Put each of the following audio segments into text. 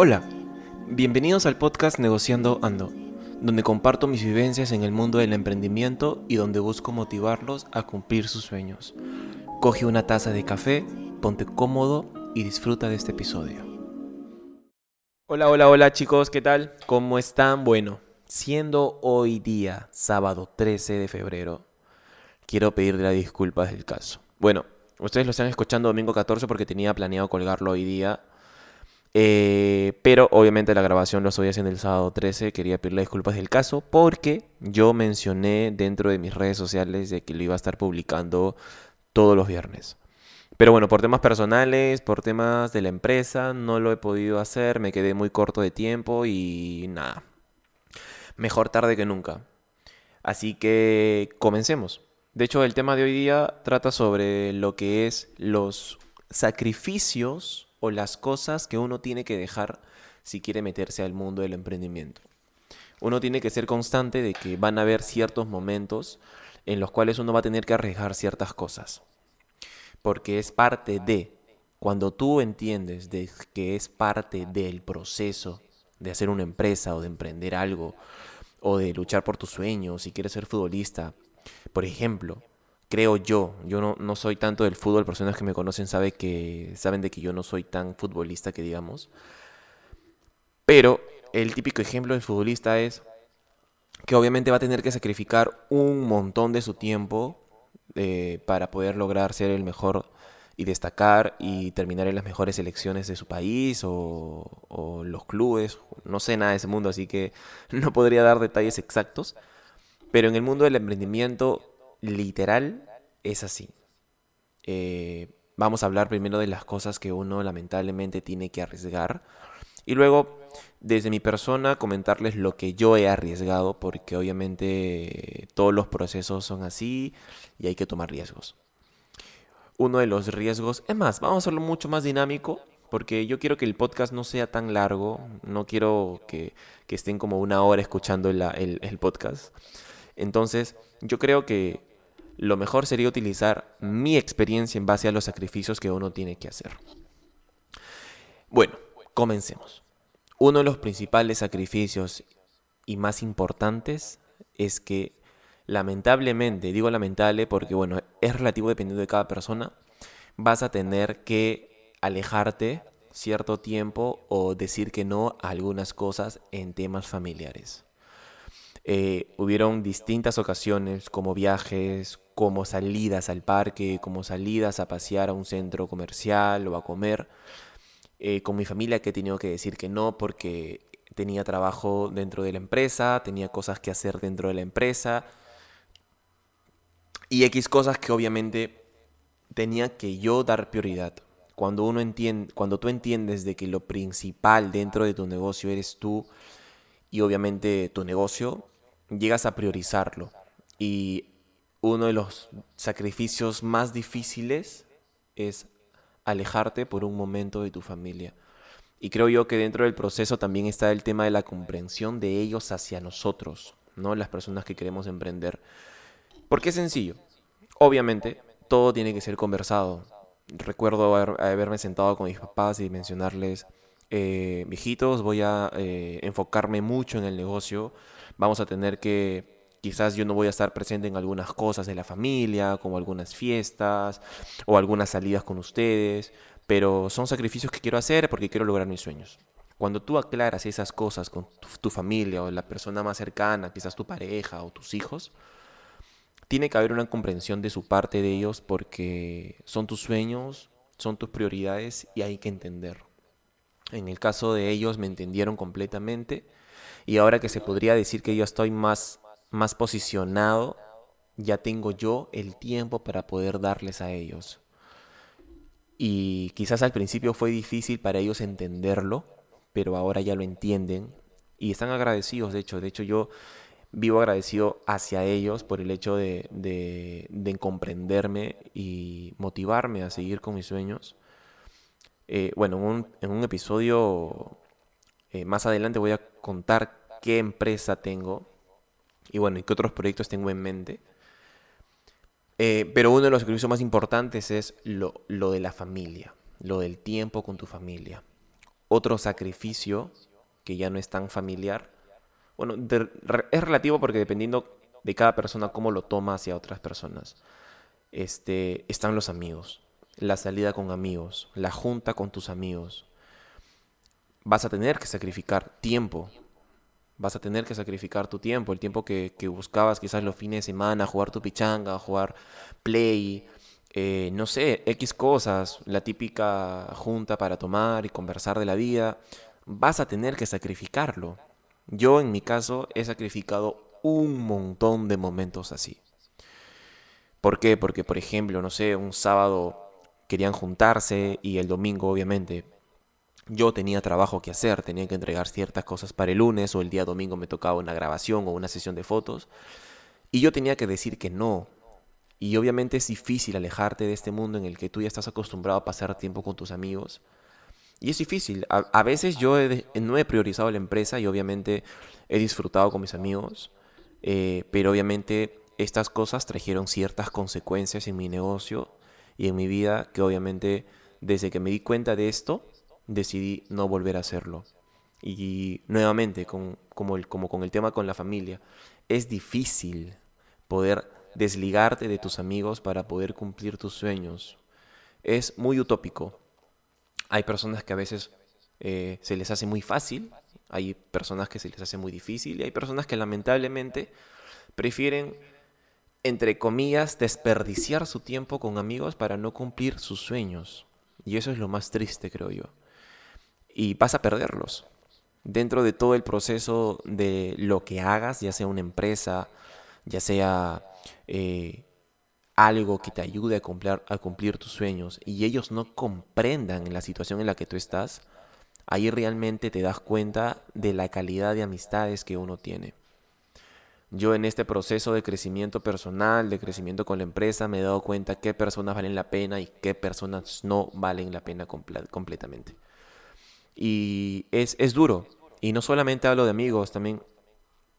Hola, bienvenidos al podcast Negociando Ando, donde comparto mis vivencias en el mundo del emprendimiento y donde busco motivarlos a cumplir sus sueños. Coge una taza de café, ponte cómodo y disfruta de este episodio. Hola, hola, hola chicos, ¿qué tal? ¿Cómo están? Bueno, siendo hoy día, sábado 13 de febrero, quiero pedirle disculpas del caso. Bueno, ustedes lo están escuchando domingo 14 porque tenía planeado colgarlo hoy día eh, pero obviamente la grabación lo estoy haciendo el sábado 13. Quería pedirle disculpas del caso porque yo mencioné dentro de mis redes sociales de que lo iba a estar publicando todos los viernes. Pero bueno, por temas personales, por temas de la empresa, no lo he podido hacer. Me quedé muy corto de tiempo y nada. Mejor tarde que nunca. Así que comencemos. De hecho, el tema de hoy día trata sobre lo que es los sacrificios o las cosas que uno tiene que dejar si quiere meterse al mundo del emprendimiento. Uno tiene que ser constante de que van a haber ciertos momentos en los cuales uno va a tener que arriesgar ciertas cosas. Porque es parte de, cuando tú entiendes de que es parte del proceso de hacer una empresa o de emprender algo o de luchar por tus sueños, si quieres ser futbolista, por ejemplo, creo yo, yo no, no, soy tanto del fútbol, personas que me conocen saben, que, saben de que yo no soy tan futbolista que digamos. Pero el típico ejemplo del futbolista es que obviamente va a tener que sacrificar un montón de su tiempo eh, para poder lograr ser el mejor y destacar y terminar en las mejores selecciones de su país o, o los clubes. No sé nada de ese mundo, así que no podría dar detalles exactos. Pero en el mundo del emprendimiento literal es así. Eh, vamos a hablar primero de las cosas que uno lamentablemente tiene que arriesgar. Y luego, desde mi persona, comentarles lo que yo he arriesgado, porque obviamente todos los procesos son así y hay que tomar riesgos. Uno de los riesgos, es más, vamos a hacerlo mucho más dinámico, porque yo quiero que el podcast no sea tan largo, no quiero que, estén como una hora escuchando el podcast. Entonces, yo creo que lo mejor sería utilizar mi experiencia en base a los sacrificios que uno tiene que hacer. Bueno, comencemos. Uno de los principales sacrificios y más importantes es que lamentablemente, digo lamentable porque bueno, es relativo dependiendo de cada persona, vas a tener que alejarte cierto tiempo o decir que no a algunas cosas en temas familiares. Eh, hubieron distintas ocasiones como viajes, como salidas al parque, como salidas a pasear a un centro comercial o a comer. Eh, con mi familia que he tenido que decir que no porque tenía trabajo dentro de la empresa, tenía cosas que hacer dentro de la empresa y X cosas que obviamente tenía que yo dar prioridad. Cuando uno entiende, cuando tú entiendes de que lo principal dentro de tu negocio eres tú y obviamente tu negocio, llegas a priorizarlo. Y uno de los sacrificios más difíciles es alejarte por un momento de tu familia. Y creo yo que dentro del proceso también está el tema de la comprensión de ellos hacia nosotros, ¿no? Las personas que queremos emprender. Porque es sencillo. Obviamente, todo tiene que ser conversado. Recuerdo haberme sentado con mis papás y mencionarles, eh, voy a eh, enfocarme mucho en el negocio. Vamos a tener que Quizás yo no voy a estar presente en algunas cosas de la familia, como algunas fiestas o algunas salidas con ustedes, pero son sacrificios que quiero hacer porque quiero lograr mis sueños. Cuando tú aclaras esas cosas con tu, familia o la persona más cercana, quizás tu pareja o tus hijos, tiene que haber una comprensión de su parte de ellos porque son tus sueños, son tus prioridades y hay que entender. En el caso de ellos me entendieron completamente y ahora que se podría decir que yo estoy más más posicionado, ya tengo yo el tiempo para poder darles a ellos. Y quizás al principio fue difícil para ellos entenderlo, pero ahora ya lo entienden y están agradecidos, de hecho. De hecho, yo vivo agradecido hacia ellos por el hecho de, de, comprenderme y motivarme a seguir con mis sueños. Eh, bueno, en un, en un episodio eh, más adelante voy a contar qué empresa tengo y bueno, ¿y qué otros proyectos tengo en mente? Eh, pero uno de los servicios más importantes es lo, lo de la familia, lo del tiempo con tu familia. otro sacrificio que ya no es tan familiar. Bueno, es relativo porque dependiendo de cada persona cómo lo toma hacia otras personas. Este, están los amigos, la salida con amigos, la junta con tus amigos. Vas a tener que sacrificar tiempo. Vas a tener que sacrificar tu tiempo, el tiempo que, que buscabas quizás los fines de semana, jugar tu pichanga, jugar play, eh, no sé, X cosas, la típica junta para tomar y conversar de la vida, vas a tener que sacrificarlo. Yo en mi caso he sacrificado un montón de momentos así. ¿Por qué? Porque, por ejemplo, no sé, un sábado querían juntarse y el domingo, obviamente, yo tenía trabajo que hacer, tenía que entregar ciertas cosas para el lunes o el día domingo me tocaba una grabación o una sesión de fotos y yo tenía que decir que no, y obviamente es difícil alejarte de este mundo en el que tú ya estás acostumbrado a pasar tiempo con tus amigos. Y es difícil. A, veces yo no he priorizado la empresa y obviamente he disfrutado con mis amigos. Eh, pero obviamente estas cosas trajeron ciertas consecuencias en mi negocio y en mi vida que obviamente desde que me di cuenta de esto decidí no volver a hacerlo. Y nuevamente, con, como, el, como con el tema con la familia, es difícil poder desligarte de tus amigos para poder cumplir tus sueños. Es muy utópico. Hay personas que a veces eh, se les hace muy fácil, hay personas que se les hace muy difícil y hay personas que lamentablemente prefieren, entre comillas, desperdiciar su tiempo con amigos para no cumplir sus sueños. Y eso es lo más triste, creo yo. Y vas a perderlos. Dentro de todo el proceso de lo que hagas, ya sea una empresa, ya sea eh, algo que te ayude a cumplir, a cumplir tus sueños y ellos no comprendan la situación en la que tú estás, ahí realmente te das cuenta de la calidad de amistades que uno tiene. Yo en este proceso de crecimiento personal, de crecimiento con la empresa, me he dado cuenta qué personas valen la pena y qué personas no valen la pena completamente. Y es, es duro. Y no solamente hablo de amigos, también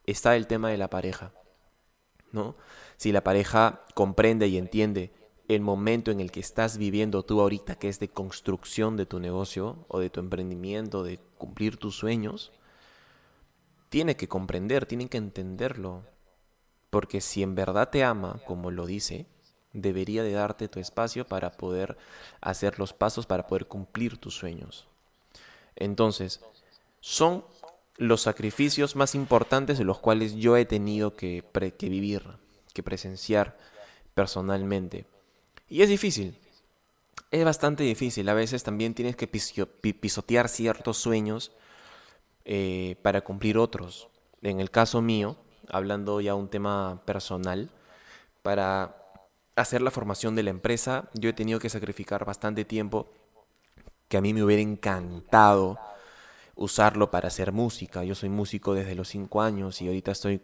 está el tema de la pareja. ¿no? Si la pareja comprende y entiende el momento en el que estás viviendo tú ahorita, que es de construcción de tu negocio o de tu emprendimiento, de cumplir tus sueños, tiene que comprender, tiene que entenderlo. Porque si en verdad te ama, como lo dice, debería de darte tu espacio para poder hacer los pasos para poder cumplir tus sueños. Entonces, son los sacrificios más importantes de los cuales yo he tenido que, que vivir, que presenciar personalmente. Y es difícil, es bastante difícil. A veces también tienes que pisotear ciertos sueños eh, para cumplir otros. En el caso mío, hablando ya un tema personal, para hacer la formación de la empresa, yo he tenido que sacrificar bastante tiempo que a mí me hubiera encantado usarlo para hacer música. Yo soy músico desde los cinco años y ahorita estoy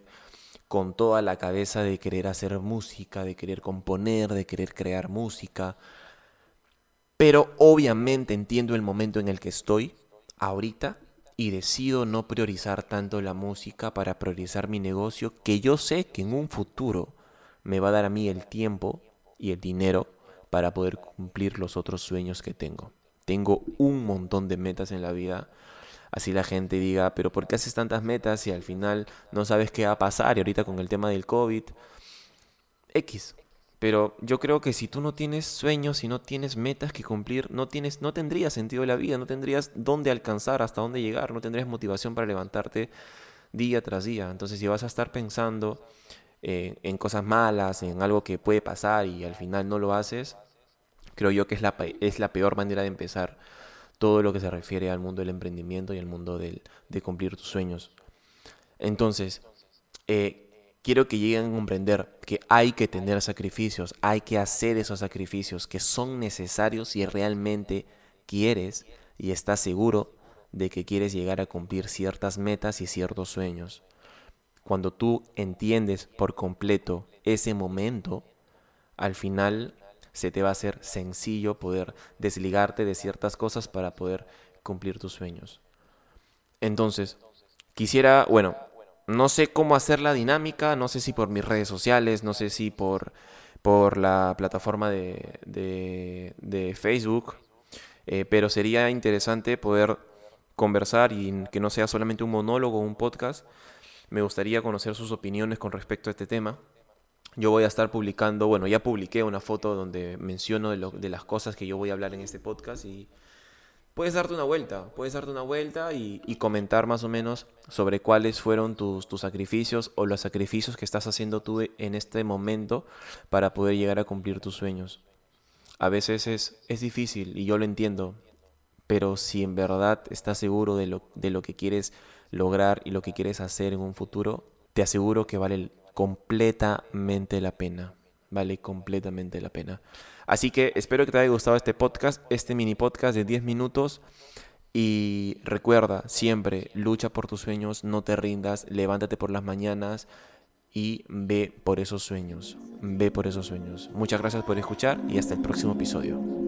con toda la cabeza de querer hacer música, de querer componer, de querer crear música. Pero obviamente entiendo el momento en el que estoy ahorita y decido no priorizar tanto la música para priorizar mi negocio, que yo sé que en un futuro me va a dar a mí el tiempo y el dinero para poder cumplir los otros sueños que tengo. Tengo un montón de metas en la vida así la gente diga, pero ¿por qué haces tantas metas y al final no sabes qué va a pasar? Y ahorita con el tema del COVID, X. Pero yo creo que si tú no tienes sueños, y no tienes metas que cumplir, no, tienes, no tendría sentido la vida, no tendrías dónde alcanzar, hasta dónde llegar, no tendrías motivación para levantarte día tras día. Entonces si vas a estar pensando eh, en cosas malas, en algo que puede pasar y al final no lo haces, creo yo que es la, es la peor manera de empezar todo lo que se refiere al mundo del emprendimiento y al mundo del, de cumplir tus sueños. Entonces, eh, quiero que lleguen a comprender que hay que tener sacrificios, hay que hacer esos sacrificios que son necesarios si realmente quieres y estás seguro de que quieres llegar a cumplir ciertas metas y ciertos sueños. Cuando tú entiendes por completo ese momento, al final se te va a hacer sencillo poder desligarte de ciertas cosas para poder cumplir tus sueños. Entonces, quisiera, bueno, no sé cómo hacer la dinámica, no sé si por mis redes sociales, no sé si por, por la plataforma de, de, Facebook, eh, pero sería interesante poder conversar y que no sea solamente un monólogo o un podcast. Me gustaría conocer sus opiniones con respecto a este tema. Yo voy a estar publicando, bueno, ya publiqué una foto donde menciono de, las cosas que yo voy a hablar en este podcast y puedes darte una vuelta, puedes darte una vuelta y, comentar más o menos sobre cuáles fueron tus, sacrificios o los sacrificios que estás haciendo tú en este momento para poder llegar a cumplir tus sueños. A veces es, es difícil y yo lo entiendo, pero si en verdad estás seguro de lo, de lo que quieres lograr y lo que quieres hacer en un futuro, te aseguro que vale completamente la pena. Vale completamente la pena. Así que espero que te haya gustado este podcast, este mini podcast de 10 minutos. Y recuerda, siempre lucha por tus sueños, no te rindas, levántate por las mañanas y ve por esos sueños. Ve por esos sueños. Muchas gracias por escuchar y hasta el próximo episodio.